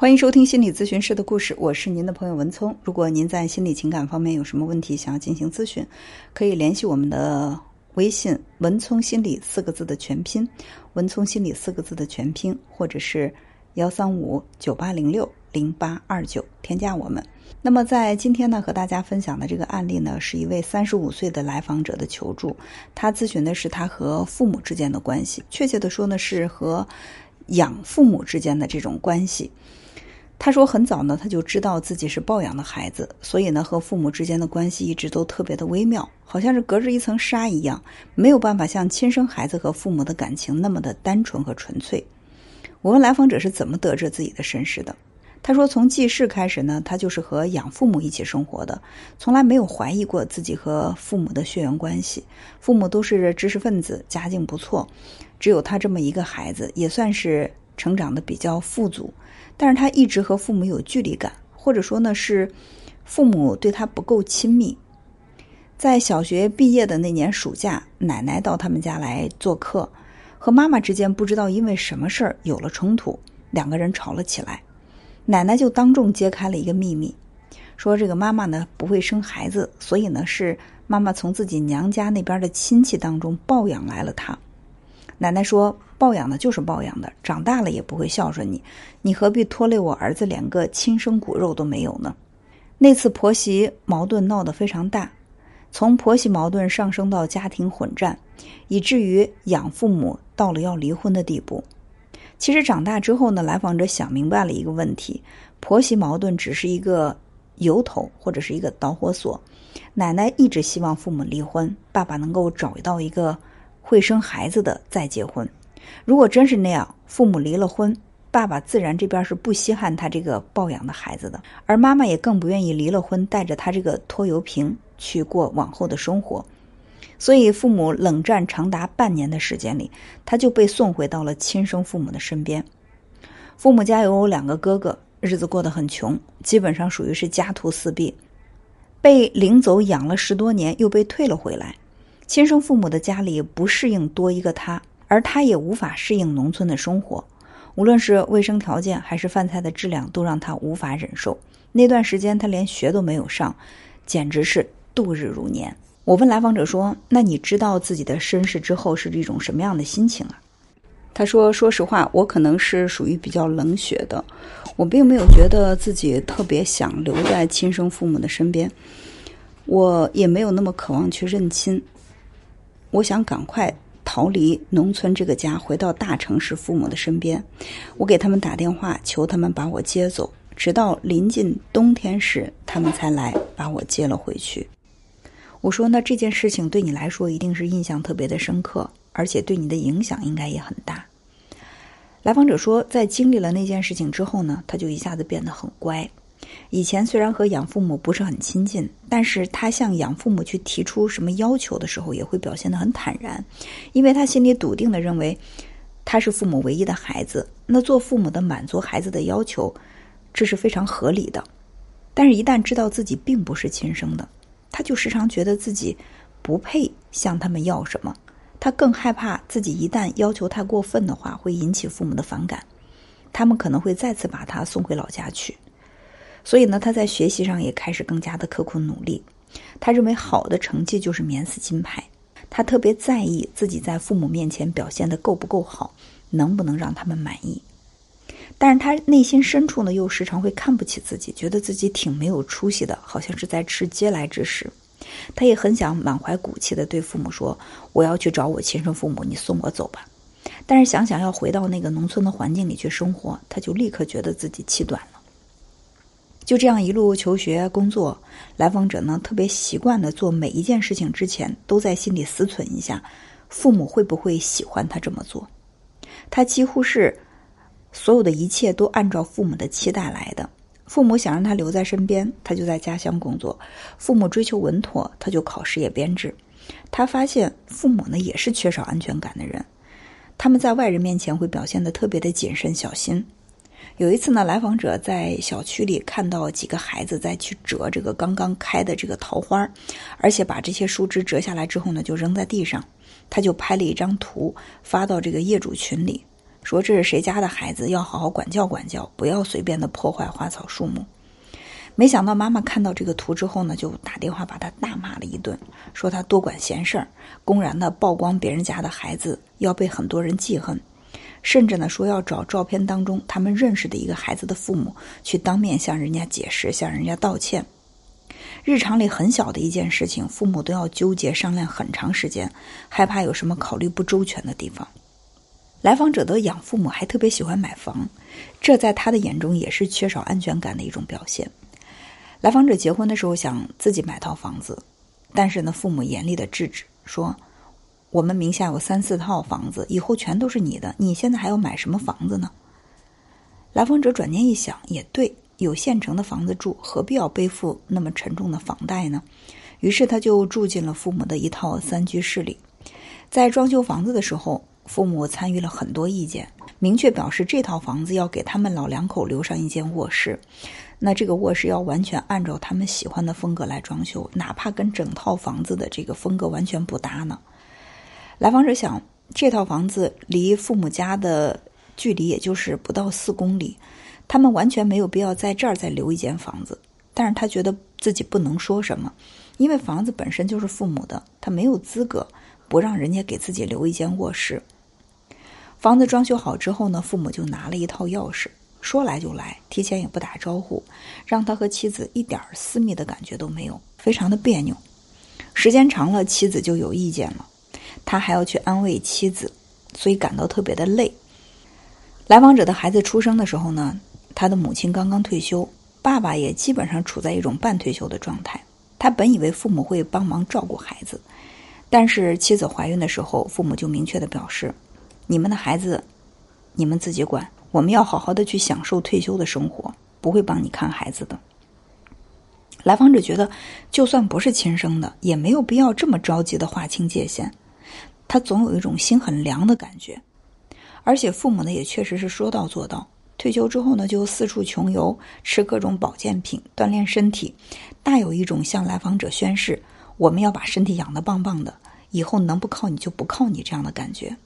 欢迎收听心理咨询师的故事，我是您的朋友文聪。如果您在心理情感方面有什么问题想要进行咨询，可以联系我们的微信“文聪心理”四个字的全拼，“文聪心理”四个字的全拼，或者是幺三五九八零六零八二九，添加我们。那么在今天呢，和大家分享的这个案例呢，是一位三十五岁的来访者的求助，他咨询的是他和父母之间的关系，确切的说呢，是和养父母之间的这种关系。他说，很早呢，他就知道自己是抱养的孩子，所以呢，和父母之间的关系一直都特别的微妙，好像是隔着一层纱一样，没有办法像亲生孩子和父母的感情那么的单纯和纯粹。我问来访者是怎么得知自己的身世的，他说，从记事开始呢，他就是和养父母一起生活的，从来没有怀疑过自己和父母的血缘关系，父母都是知识分子，家境不错，只有他这么一个孩子，也算是成长的比较富足。但是他一直和父母有距离感，或者说呢是父母对他不够亲密。在小学毕业的那年暑假，奶奶到他们家来做客，和妈妈之间不知道因为什么事儿有了冲突，两个人吵了起来。奶奶就当众揭开了一个秘密，说这个妈妈呢不会生孩子，所以呢是妈妈从自己娘家那边的亲戚当中抱养来了他。奶奶说。抱养的就是抱养的，长大了也不会孝顺你，你何必拖累我儿子连个亲生骨肉都没有呢？那次婆媳矛盾闹得非常大，从婆媳矛盾上升到家庭混战，以至于养父母到了要离婚的地步。其实长大之后呢，来访者想明白了一个问题：婆媳矛盾只是一个由头或者是一个导火索。奶奶一直希望父母离婚，爸爸能够找到一个会生孩子的再结婚。如果真是那样，父母离了婚，爸爸自然这边是不稀罕他这个抱养的孩子的，而妈妈也更不愿意离了婚带着他这个拖油瓶去过往后的生活。所以，父母冷战长达半年的时间里，他就被送回到了亲生父母的身边。父母家有两个哥哥，日子过得很穷，基本上属于是家徒四壁，被领走养了十多年，又被退了回来。亲生父母的家里不适应多一个他。而他也无法适应农村的生活，无论是卫生条件还是饭菜的质量，都让他无法忍受。那段时间，他连学都没有上，简直是度日如年。我问来访者说：“那你知道自己的身世之后是一种什么样的心情啊？”他说：“说实话，我可能是属于比较冷血的，我并没有觉得自己特别想留在亲生父母的身边，我也没有那么渴望去认亲，我想赶快。”逃离农村这个家，回到大城市父母的身边。我给他们打电话，求他们把我接走。直到临近冬天时，他们才来把我接了回去。我说：“那这件事情对你来说一定是印象特别的深刻，而且对你的影响应该也很大。”来访者说：“在经历了那件事情之后呢，他就一下子变得很乖。”以前虽然和养父母不是很亲近，但是他向养父母去提出什么要求的时候，也会表现得很坦然，因为他心里笃定的认为，他是父母唯一的孩子，那做父母的满足孩子的要求，这是非常合理的。但是，一旦知道自己并不是亲生的，他就时常觉得自己不配向他们要什么，他更害怕自己一旦要求太过分的话，会引起父母的反感，他们可能会再次把他送回老家去。所以呢，他在学习上也开始更加的刻苦努力。他认为好的成绩就是免死金牌。他特别在意自己在父母面前表现的够不够好，能不能让他们满意。但是他内心深处呢，又时常会看不起自己，觉得自己挺没有出息的，好像是在吃嗟来之食。他也很想满怀骨气的对父母说：“我要去找我亲生父母，你送我走吧。”但是想想要回到那个农村的环境里去生活，他就立刻觉得自己气短了。就这样一路求学工作，来访者呢特别习惯的做每一件事情之前，都在心里思忖一下，父母会不会喜欢他这么做。他几乎是所有的一切都按照父母的期待来的。父母想让他留在身边，他就在家乡工作；父母追求稳妥，他就考事业编制。他发现父母呢也是缺少安全感的人，他们在外人面前会表现的特别的谨慎小心。有一次呢，来访者在小区里看到几个孩子在去折这个刚刚开的这个桃花，而且把这些树枝折下来之后呢，就扔在地上。他就拍了一张图发到这个业主群里，说这是谁家的孩子，要好好管教管教，不要随便的破坏花草树木。没想到妈妈看到这个图之后呢，就打电话把他大骂了一顿，说他多管闲事儿，公然的曝光别人家的孩子，要被很多人记恨。甚至呢，说要找照片当中他们认识的一个孩子的父母去当面向人家解释，向人家道歉。日常里很小的一件事情，父母都要纠结商量很长时间，害怕有什么考虑不周全的地方。来访者的养父母还特别喜欢买房，这在他的眼中也是缺少安全感的一种表现。来访者结婚的时候想自己买套房子，但是呢，父母严厉的制止说。我们名下有三四套房子，以后全都是你的。你现在还要买什么房子呢？来访者转念一想，也对，有现成的房子住，何必要背负那么沉重的房贷呢？于是他就住进了父母的一套三居室里。在装修房子的时候，父母参与了很多意见，明确表示这套房子要给他们老两口留上一间卧室。那这个卧室要完全按照他们喜欢的风格来装修，哪怕跟整套房子的这个风格完全不搭呢？来访者想，这套房子离父母家的距离也就是不到四公里，他们完全没有必要在这儿再留一间房子。但是他觉得自己不能说什么，因为房子本身就是父母的，他没有资格不让人家给自己留一间卧室。房子装修好之后呢，父母就拿了一套钥匙，说来就来，提前也不打招呼，让他和妻子一点私密的感觉都没有，非常的别扭。时间长了，妻子就有意见了。他还要去安慰妻子，所以感到特别的累。来访者的孩子出生的时候呢，他的母亲刚刚退休，爸爸也基本上处在一种半退休的状态。他本以为父母会帮忙照顾孩子，但是妻子怀孕的时候，父母就明确的表示：“你们的孩子，你们自己管，我们要好好的去享受退休的生活，不会帮你看孩子的。”来访者觉得，就算不是亲生的，也没有必要这么着急的划清界限。他总有一种心很凉的感觉，而且父母呢也确实是说到做到。退休之后呢，就四处穷游，吃各种保健品，锻炼身体，大有一种向来访者宣誓：“我们要把身体养得棒棒的，以后能不靠你就不靠你”这样的感觉。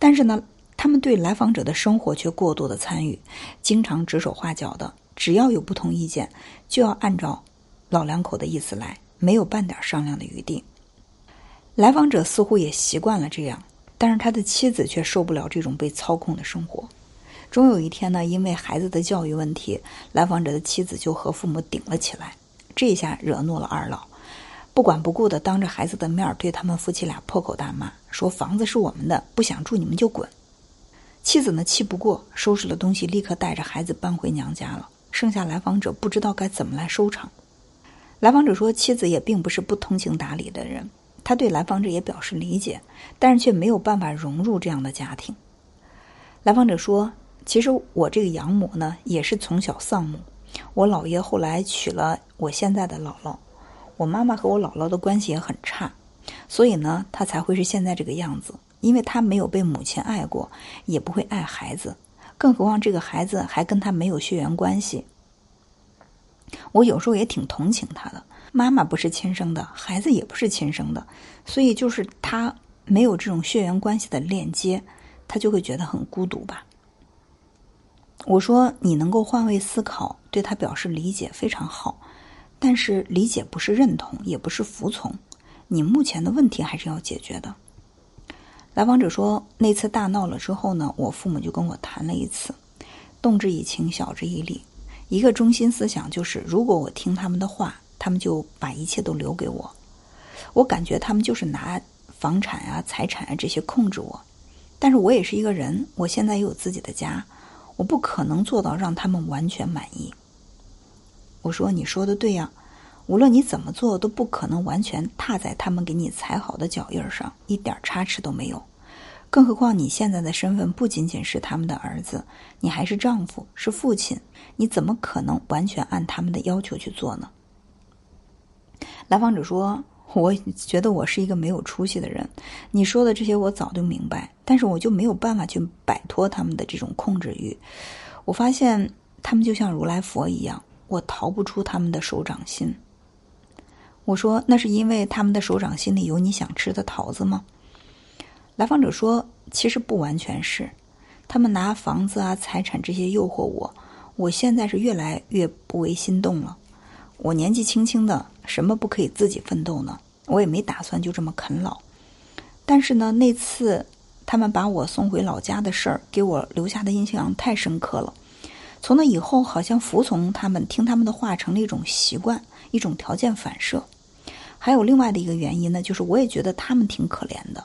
但是呢，他们对来访者的生活却过度的参与，经常指手画脚的，只要有不同意见，就要按照老两口的意思来，没有半点商量的余地。来访者似乎也习惯了这样，但是他的妻子却受不了这种被操控的生活。终有一天呢，因为孩子的教育问题，来访者的妻子就和父母顶了起来。这下惹怒了二老，不管不顾的当着孩子的面对他们夫妻俩破口大骂，说房子是我们的，不想住你们就滚。妻子呢气不过，收拾了东西，立刻带着孩子搬回娘家了。剩下来访者不知道该怎么来收场。来访者说，妻子也并不是不通情达理的人。他对来访者也表示理解，但是却没有办法融入这样的家庭。来访者说：“其实我这个养母呢，也是从小丧母。我姥爷后来娶了我现在的姥姥，我妈妈和我姥姥的关系也很差，所以呢，他才会是现在这个样子。因为他没有被母亲爱过，也不会爱孩子，更何况这个孩子还跟他没有血缘关系。我有时候也挺同情他的。”妈妈不是亲生的，孩子也不是亲生的，所以就是他没有这种血缘关系的链接，他就会觉得很孤独吧。我说你能够换位思考，对他表示理解非常好，但是理解不是认同，也不是服从，你目前的问题还是要解决的。来访者说，那次大闹了之后呢，我父母就跟我谈了一次，动之以情，晓之以理，一个中心思想就是，如果我听他们的话。他们就把一切都留给我，我感觉他们就是拿房产啊、财产啊这些控制我，但是我也是一个人，我现在也有自己的家，我不可能做到让他们完全满意。我说你说的对呀，无论你怎么做，都不可能完全踏在他们给你踩好的脚印上，一点差池都没有。更何况你现在的身份不仅仅是他们的儿子，你还是丈夫，是父亲，你怎么可能完全按他们的要求去做呢？来访者说：“我觉得我是一个没有出息的人，你说的这些我早就明白，但是我就没有办法去摆脱他们的这种控制欲。我发现他们就像如来佛一样，我逃不出他们的手掌心。”我说：“那是因为他们的手掌心里有你想吃的桃子吗？”来访者说：“其实不完全是，他们拿房子啊、财产这些诱惑我，我现在是越来越不为心动了。我年纪轻轻的，什么不可以自己奋斗呢？我也没打算就这么啃老。但是呢，那次他们把我送回老家的事儿，给我留下的印象太深刻了。从那以后，好像服从他们、听他们的话成了一种习惯，一种条件反射。还有另外的一个原因呢，就是我也觉得他们挺可怜的。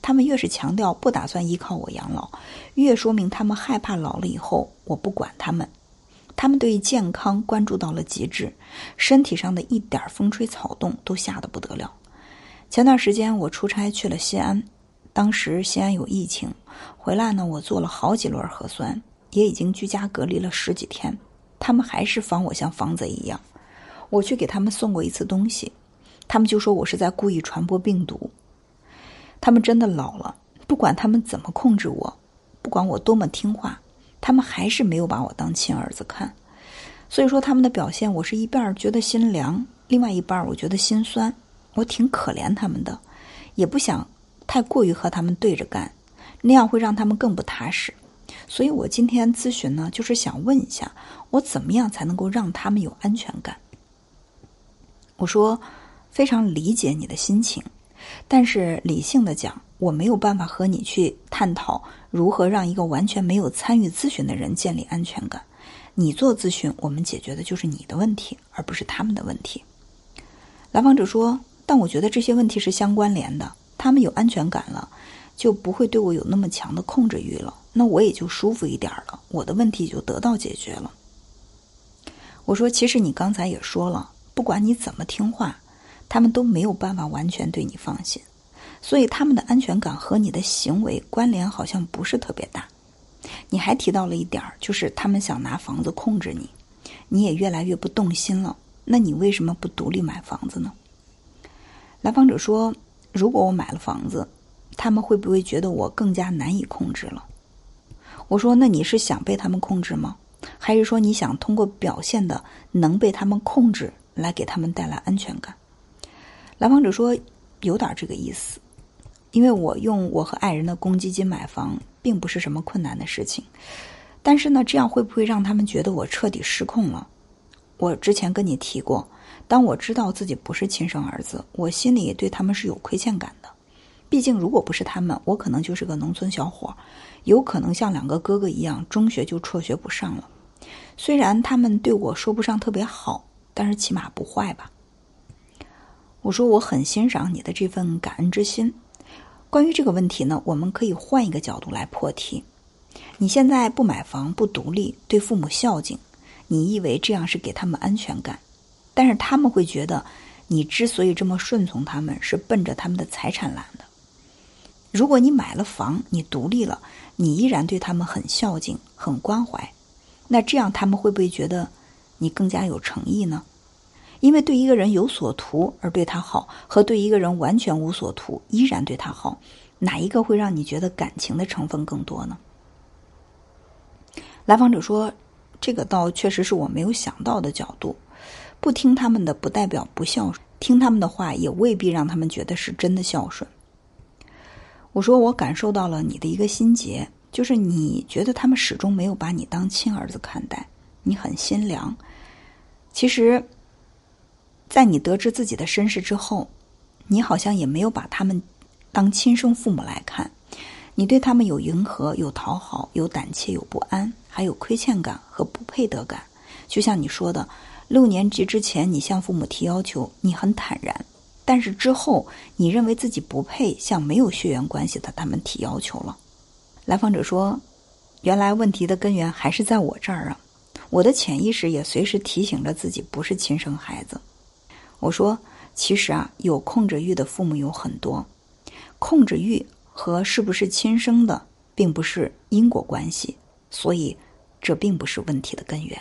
他们越是强调不打算依靠我养老，越说明他们害怕老了以后我不管他们。他们对健康关注到了极致，身体上的一点风吹草动都吓得不得了。前段时间我出差去了西安，当时西安有疫情，回来呢我做了好几轮核酸，也已经居家隔离了十几天，他们还是防我像防贼一样。我去给他们送过一次东西。他们就说我是在故意传播病毒。他们真的老了，不管他们怎么控制我，不管我多么听话，他们还是没有把我当亲儿子看。所以说他们的表现，我是一半觉得心凉，另外一半我觉得心酸。我挺可怜他们的，也不想太过于和他们对着干，那样会让他们更不踏实。所以我今天咨询呢，就是想问一下，我怎么样才能够让他们有安全感？我说。非常理解你的心情，但是理性的讲，我没有办法和你去探讨如何让一个完全没有参与咨询的人建立安全感。你做咨询，我们解决的就是你的问题，而不是他们的问题。来访者说：“但我觉得这些问题是相关联的，他们有安全感了，就不会对我有那么强的控制欲了，那我也就舒服一点了，我的问题就得到解决了。”我说：“其实你刚才也说了，不管你怎么听话。”他们都没有办法完全对你放心，所以他们的安全感和你的行为关联好像不是特别大。你还提到了一点，就是他们想拿房子控制你，你也越来越不动心了。那你为什么不独立买房子呢？来访者说：“如果我买了房子，他们会不会觉得我更加难以控制了？”我说：“那你是想被他们控制吗？还是说你想通过表现的能被他们控制来给他们带来安全感？”来访者说：“有点这个意思，因为我用我和爱人的公积金买房，并不是什么困难的事情。但是呢，这样会不会让他们觉得我彻底失控了？我之前跟你提过，当我知道自己不是亲生儿子，我心里对他们是有亏欠感的。毕竟，如果不是他们，我可能就是个农村小伙，有可能像两个哥哥一样，中学就辍学不上了。虽然他们对我说不上特别好，但是起码不坏吧。”我说我很欣赏你的这份感恩之心。关于这个问题呢，我们可以换一个角度来破题。你现在不买房、不独立、对父母孝敬，你以为这样是给他们安全感？但是他们会觉得，你之所以这么顺从他们，是奔着他们的财产来的。如果你买了房，你独立了，你依然对他们很孝敬、很关怀，那这样他们会不会觉得你更加有诚意呢？因为对一个人有所图而对他好，和对一个人完全无所图依然对他好，哪一个会让你觉得感情的成分更多呢？来访者说：“这个倒确实是我没有想到的角度。不听他们的不代表不孝顺，听他们的话也未必让他们觉得是真的孝顺。”我说：“我感受到了你的一个心结，就是你觉得他们始终没有把你当亲儿子看待，你很心凉。其实。”在你得知自己的身世之后，你好像也没有把他们当亲生父母来看，你对他们有迎合、有讨好、有胆怯、有不安，还有亏欠感和不配得感。就像你说的，六年级之前你向父母提要求，你很坦然；但是之后，你认为自己不配向没有血缘关系的他们提要求了。来访者说：“原来问题的根源还是在我这儿啊！我的潜意识也随时提醒着自己不是亲生孩子。”我说，其实啊，有控制欲的父母有很多，控制欲和是不是亲生的并不是因果关系，所以这并不是问题的根源。